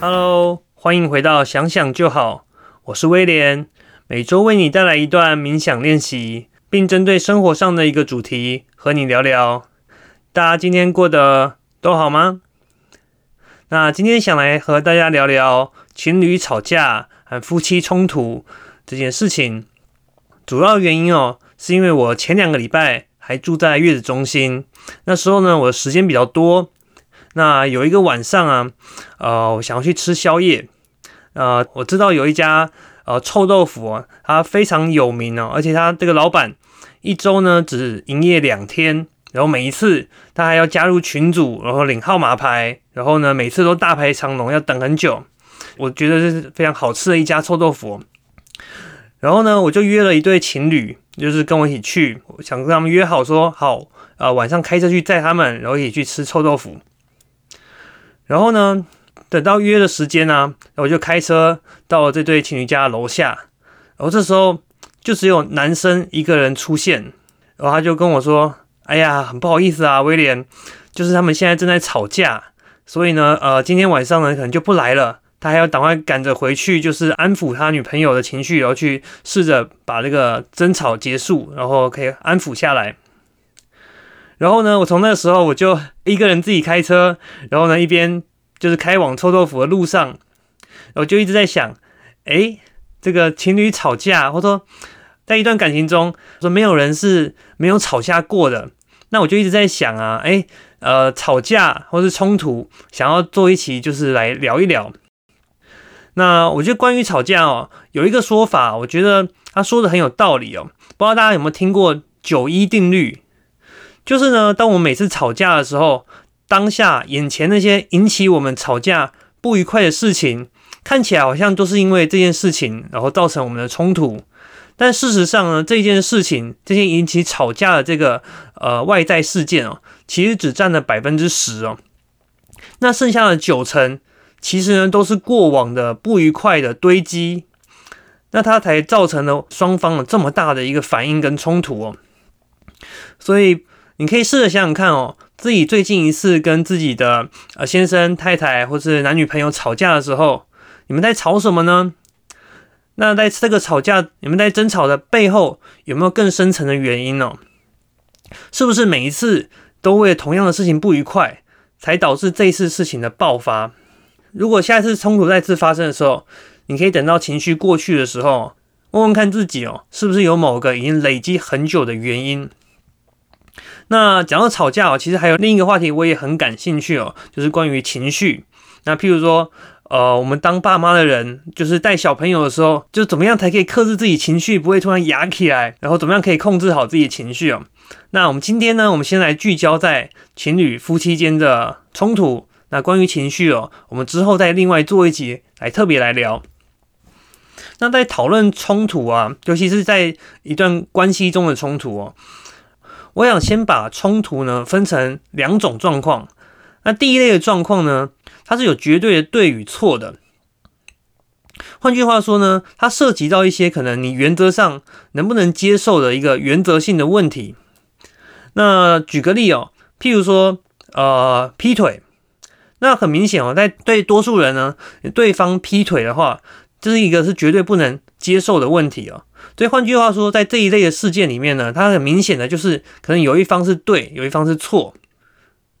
Hello，欢迎回到想想就好，我是威廉，每周为你带来一段冥想练习，并针对生活上的一个主题和你聊聊。大家今天过得都好吗？那今天想来和大家聊聊情侣吵架和夫妻冲突这件事情。主要原因哦，是因为我前两个礼拜还住在月子中心，那时候呢，我的时间比较多。那有一个晚上啊，呃，我想要去吃宵夜，呃，我知道有一家呃臭豆腐啊，它非常有名哦，而且它这个老板一周呢只营业两天，然后每一次他还要加入群组，然后领号码牌，然后呢每次都大排长龙，要等很久。我觉得这是非常好吃的一家臭豆腐。然后呢，我就约了一对情侣，就是跟我一起去，想跟他们约好说好，呃，晚上开车去载他们，然后一起去吃臭豆腐。然后呢，等到约的时间呢，我就开车到了这对情侣家楼下。然后这时候就只有男生一个人出现，然后他就跟我说：“哎呀，很不好意思啊，威廉，就是他们现在正在吵架，所以呢，呃，今天晚上呢可能就不来了。他还要赶快赶着回去，就是安抚他女朋友的情绪，然后去试着把这个争吵结束，然后可以安抚下来。”然后呢，我从那时候我就一个人自己开车，然后呢一边就是开往臭豆腐的路上，我就一直在想，哎，这个情侣吵架，或者说在一段感情中，说没有人是没有吵架过的，那我就一直在想啊，哎，呃，吵架或是冲突，想要做一期就是来聊一聊。那我觉得关于吵架哦，有一个说法，我觉得他说的很有道理哦，不知道大家有没有听过九一定律？就是呢，当我们每次吵架的时候，当下眼前那些引起我们吵架不愉快的事情，看起来好像都是因为这件事情，然后造成我们的冲突。但事实上呢，这件事情，这些引起吵架的这个呃外在事件哦，其实只占了百分之十哦。那剩下的九成，其实呢都是过往的不愉快的堆积，那它才造成了双方的这么大的一个反应跟冲突哦。所以。你可以试着想想看哦，自己最近一次跟自己的呃先生、太太或是男女朋友吵架的时候，你们在吵什么呢？那在这个吵架，你们在争吵的背后有没有更深层的原因呢？是不是每一次都为同样的事情不愉快，才导致这次事情的爆发？如果下一次冲突再次发生的时候，你可以等到情绪过去的时候，问问看自己哦，是不是有某个已经累积很久的原因？那讲到吵架哦，其实还有另一个话题，我也很感兴趣哦，就是关于情绪。那譬如说，呃，我们当爸妈的人，就是带小朋友的时候，就怎么样才可以克制自己情绪，不会突然哑起来，然后怎么样可以控制好自己的情绪哦？那我们今天呢，我们先来聚焦在情侣夫妻间的冲突。那关于情绪哦，我们之后再另外做一集来特别来聊。那在讨论冲突啊，尤其是在一段关系中的冲突哦。我想先把冲突呢分成两种状况。那第一类的状况呢，它是有绝对的对与错的。换句话说呢，它涉及到一些可能你原则上能不能接受的一个原则性的问题。那举个例哦，譬如说，呃，劈腿，那很明显哦，在对多数人呢，对方劈腿的话，这是一个是绝对不能接受的问题哦。所以换句话说，在这一类的事件里面呢，它很明显的就是可能有一方是对，有一方是错。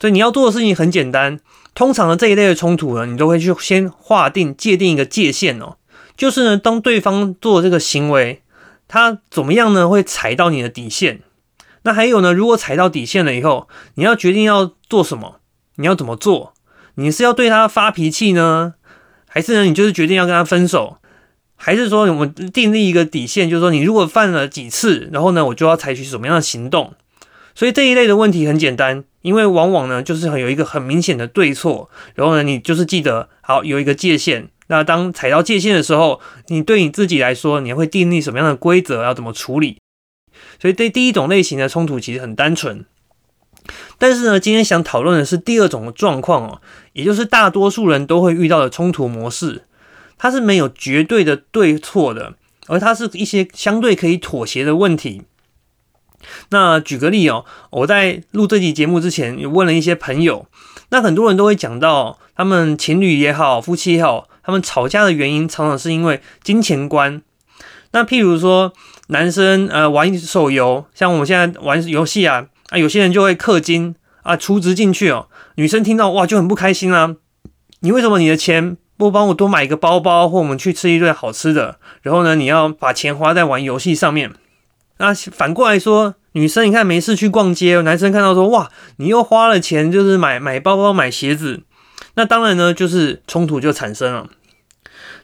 所以你要做的事情很简单，通常的这一类的冲突呢，你都会去先划定、界定一个界限哦。就是呢，当对方做这个行为，他怎么样呢，会踩到你的底线。那还有呢，如果踩到底线了以后，你要决定要做什么，你要怎么做？你是要对他发脾气呢，还是呢，你就是决定要跟他分手？还是说，我们订立一个底线，就是说，你如果犯了几次，然后呢，我就要采取什么样的行动。所以这一类的问题很简单，因为往往呢，就是很有一个很明显的对错，然后呢，你就是记得好有一个界限。那当踩到界限的时候，你对你自己来说，你会订立什么样的规则，要怎么处理？所以这第一种类型的冲突其实很单纯，但是呢，今天想讨论的是第二种状况哦，也就是大多数人都会遇到的冲突模式。它是没有绝对的对错的，而它是一些相对可以妥协的问题。那举个例哦，我在录这集节目之前，有问了一些朋友，那很多人都会讲到，他们情侣也好，夫妻也好，他们吵架的原因常常是因为金钱观。那譬如说，男生呃玩手游，像我们现在玩游戏啊，啊有些人就会氪金啊，充值进去哦。女生听到哇就很不开心啊，你为什么你的钱不帮我多买一个包包，或我们去吃一顿好吃的？然后呢，你要把钱花在玩游戏上面。那反过来说，女生你看没事去逛街，男生看到说哇，你又花了钱，就是买买包包、买鞋子，那当然呢，就是冲突就产生了。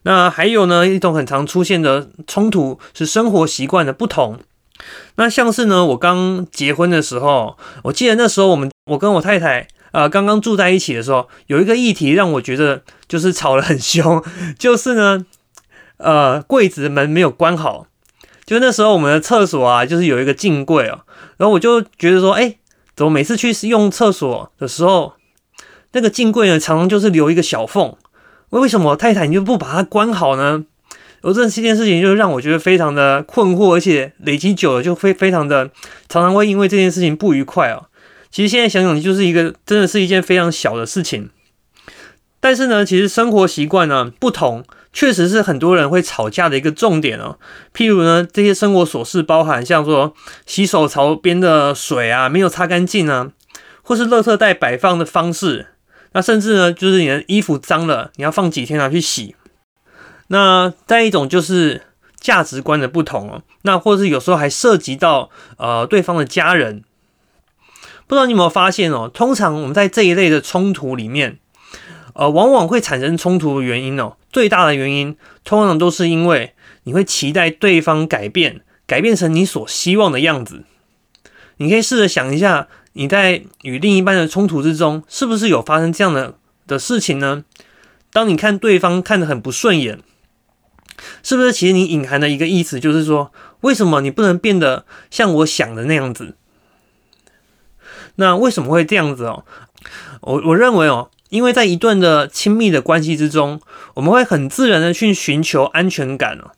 那还有呢，一种很常出现的冲突是生活习惯的不同。那像是呢，我刚结婚的时候，我记得那时候我们我跟我太太啊刚刚住在一起的时候，有一个议题让我觉得就是吵得很凶，就是呢，呃，柜子的门没有关好。就那时候我们的厕所啊，就是有一个镜柜哦，然后我就觉得说，哎，怎么每次去用厕所的时候，那个镜柜呢，常常就是留一个小缝。为什么太太你就不把它关好呢？我这七件事情就让我觉得非常的困惑，而且累积久了就非非常的常常会因为这件事情不愉快哦。其实现在想想，就是一个真的是一件非常小的事情，但是呢，其实生活习惯呢不同，确实是很多人会吵架的一个重点哦。譬如呢，这些生活琐事包含像说洗手槽边的水啊没有擦干净啊，或是垃圾袋摆放的方式。那甚至呢，就是你的衣服脏了，你要放几天拿去洗。那再一种就是价值观的不同哦。那或是有时候还涉及到呃对方的家人。不知道你有没有发现哦？通常我们在这一类的冲突里面，呃，往往会产生冲突的原因哦，最大的原因通常都是因为你会期待对方改变，改变成你所希望的样子。你可以试着想一下。你在与另一半的冲突之中，是不是有发生这样的的事情呢？当你看对方看得很不顺眼，是不是其实你隐含的一个意思就是说，为什么你不能变得像我想的那样子？那为什么会这样子哦？我我认为哦，因为在一段的亲密的关系之中，我们会很自然的去寻求安全感哦。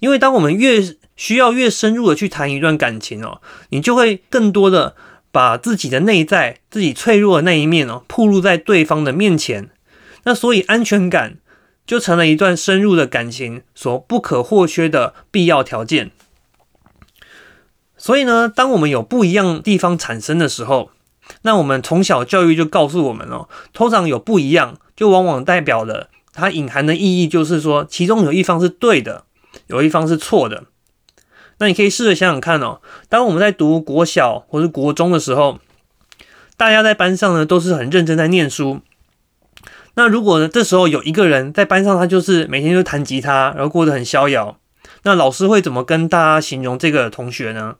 因为当我们越需要越深入的去谈一段感情哦，你就会更多的。把自己的内在、自己脆弱的那一面哦，暴露在对方的面前，那所以安全感就成了一段深入的感情所不可或缺的必要条件。所以呢，当我们有不一样地方产生的时候，那我们从小教育就告诉我们哦，通常有不一样，就往往代表了它隐含的意义，就是说其中有一方是对的，有一方是错的。那你可以试着想想看哦，当我们在读国小或是国中的时候，大家在班上呢都是很认真在念书。那如果呢这时候有一个人在班上，他就是每天就弹吉他，然后过得很逍遥，那老师会怎么跟大家形容这个同学呢？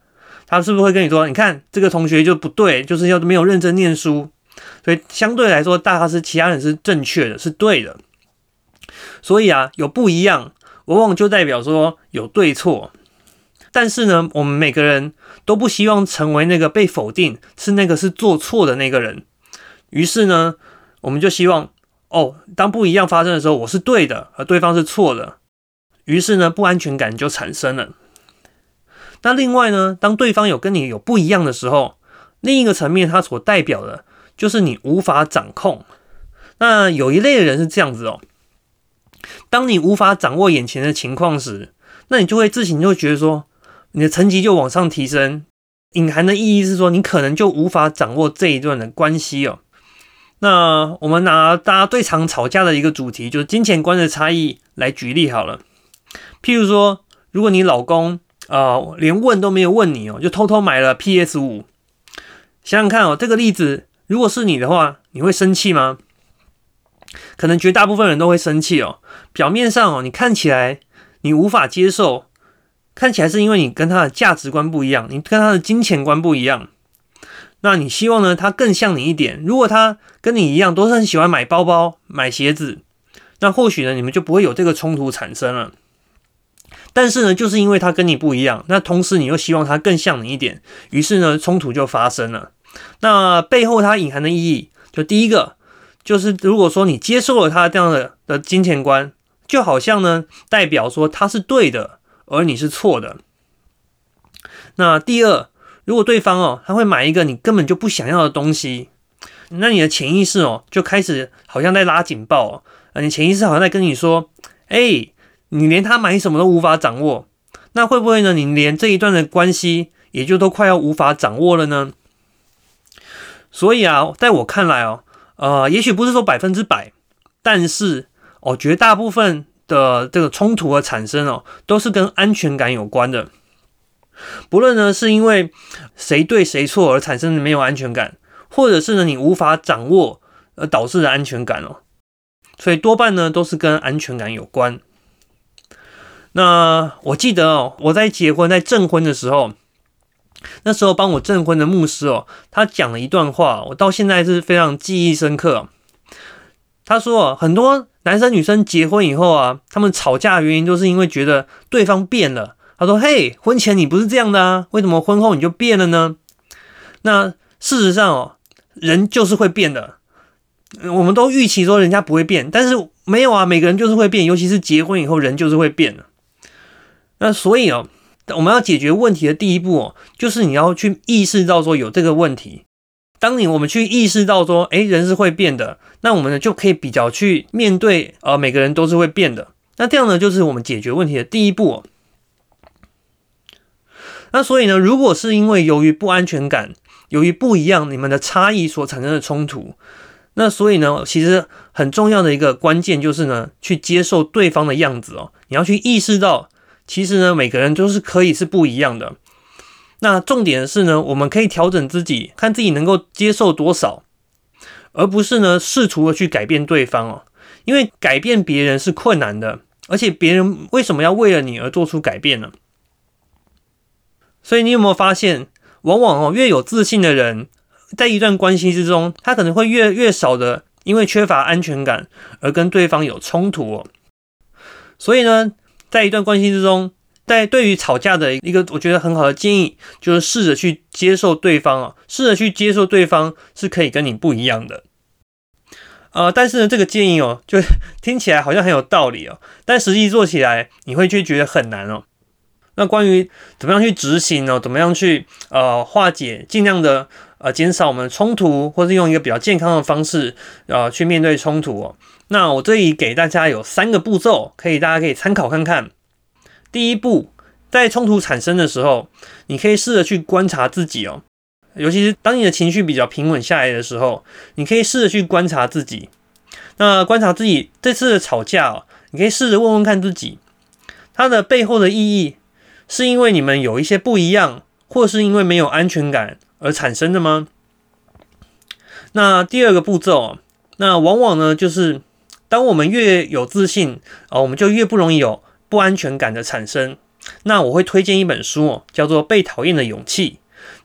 他是不是会跟你说，你看这个同学就不对，就是要没有认真念书，所以相对来说，大家是其他人是正确的，是对的。所以啊，有不一样，往往就代表说有对错。但是呢，我们每个人都不希望成为那个被否定，是那个是做错的那个人。于是呢，我们就希望，哦，当不一样发生的时候，我是对的，而对方是错的。于是呢，不安全感就产生了。那另外呢，当对方有跟你有不一样的时候，另一个层面，它所代表的就是你无法掌控。那有一类的人是这样子哦，当你无法掌握眼前的情况时，那你就会自行就觉得说。你的层级就往上提升，隐含的意义是说，你可能就无法掌握这一段的关系哦。那我们拿大家最常吵架的一个主题，就是金钱观的差异来举例好了。譬如说，如果你老公啊连问都没有问你哦，就偷偷买了 PS 五，想想看哦，这个例子如果是你的话，你会生气吗？可能绝大部分人都会生气哦。表面上哦，你看起来你无法接受。看起来是因为你跟他的价值观不一样，你跟他的金钱观不一样，那你希望呢他更像你一点。如果他跟你一样都是很喜欢买包包、买鞋子，那或许呢你们就不会有这个冲突产生了。但是呢，就是因为他跟你不一样，那同时你又希望他更像你一点，于是呢冲突就发生了。那背后它隐含的意义，就第一个就是如果说你接受了他这样的的金钱观，就好像呢代表说他是对的。而你是错的。那第二，如果对方哦，他会买一个你根本就不想要的东西，那你的潜意识哦就开始好像在拉警报哦，啊，你潜意识好像在跟你说，哎，你连他买什么都无法掌握，那会不会呢？你连这一段的关系也就都快要无法掌握了呢？所以啊，在我看来哦，呃，也许不是说百分之百，但是哦，绝大部分的这个冲突的产生哦，都是跟安全感有关的。不论呢是因为谁对谁错而产生的没有安全感，或者是呢你无法掌握而导致的安全感哦，所以多半呢都是跟安全感有关。那我记得哦，我在结婚在证婚的时候，那时候帮我证婚的牧师哦，他讲了一段话，我到现在是非常记忆深刻。他说，很多男生女生结婚以后啊，他们吵架的原因都是因为觉得对方变了。他说：“嘿，婚前你不是这样的啊，为什么婚后你就变了呢？”那事实上哦，人就是会变的。我们都预期说人家不会变，但是没有啊，每个人就是会变，尤其是结婚以后，人就是会变的。那所以哦，我们要解决问题的第一步哦，就是你要去意识到说有这个问题。当你我们去意识到说，哎，人是会变的，那我们呢就可以比较去面对，呃，每个人都是会变的。那这样呢，就是我们解决问题的第一步。那所以呢，如果是因为由于不安全感，由于不一样你们的差异所产生的冲突，那所以呢，其实很重要的一个关键就是呢，去接受对方的样子哦。你要去意识到，其实呢，每个人都是可以是不一样的。那重点的是呢，我们可以调整自己，看自己能够接受多少，而不是呢试图的去改变对方哦。因为改变别人是困难的，而且别人为什么要为了你而做出改变呢？所以你有没有发现，往往哦，越有自信的人，在一段关系之中，他可能会越越少的，因为缺乏安全感而跟对方有冲突哦。所以呢，在一段关系之中，在对于吵架的一个我觉得很好的建议，就是试着去接受对方啊，试着去接受对方是可以跟你不一样的。呃，但是呢，这个建议哦，就听起来好像很有道理哦，但实际做起来，你会却觉得很难哦。那关于怎么样去执行呢？怎么样去呃化解，尽量的呃减少我们冲突，或是用一个比较健康的方式呃去面对冲突哦。那我这里给大家有三个步骤，可以大家可以参考看看。第一步，在冲突产生的时候，你可以试着去观察自己哦，尤其是当你的情绪比较平稳下来的时候，你可以试着去观察自己。那观察自己这次的吵架哦，你可以试着问问看自己，它的背后的意义。是因为你们有一些不一样，或是因为没有安全感而产生的吗？那第二个步骤，那往往呢，就是当我们越有自信啊，我们就越不容易有不安全感的产生。那我会推荐一本书，叫做《被讨厌的勇气》。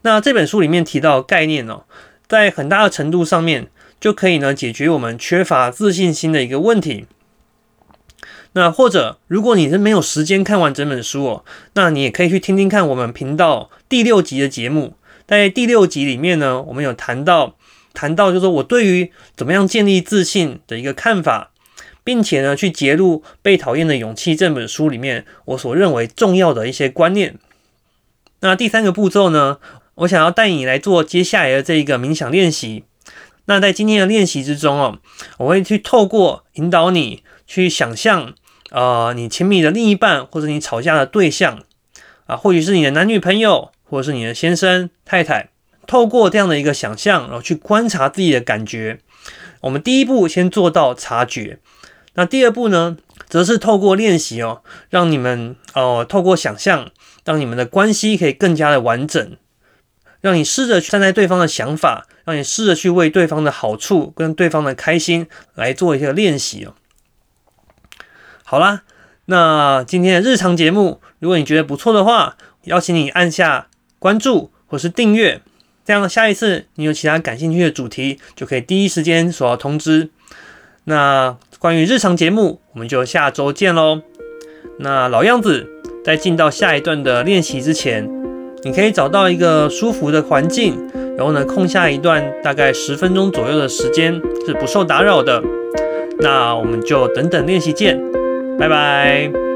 那这本书里面提到概念哦，在很大的程度上面就可以呢解决我们缺乏自信心的一个问题。那或者，如果你是没有时间看完整本书哦，那你也可以去听听看我们频道第六集的节目。在第六集里面呢，我们有谈到谈到，就是说我对于怎么样建立自信的一个看法，并且呢，去揭露《被讨厌的勇气》这本书里面我所认为重要的一些观念。那第三个步骤呢，我想要带你来做接下来的这一个冥想练习。那在今天的练习之中哦，我会去透过引导你去想象。呃，你亲密的另一半，或者你吵架的对象，啊，或许是你的男女朋友，或者是你的先生、太太，透过这样的一个想象，然后去观察自己的感觉。我们第一步先做到察觉，那第二步呢，则是透过练习哦，让你们哦，透过想象，让你们的关系可以更加的完整，让你试着去站在对方的想法，让你试着去为对方的好处跟对方的开心来做一个练习哦。好啦，那今天的日常节目，如果你觉得不错的话，邀请你按下关注或是订阅，这样下一次你有其他感兴趣的主题，就可以第一时间收到通知。那关于日常节目，我们就下周见喽。那老样子，在进到下一段的练习之前，你可以找到一个舒服的环境，然后呢空下一段大概十分钟左右的时间，是不受打扰的。那我们就等等练习见。拜拜。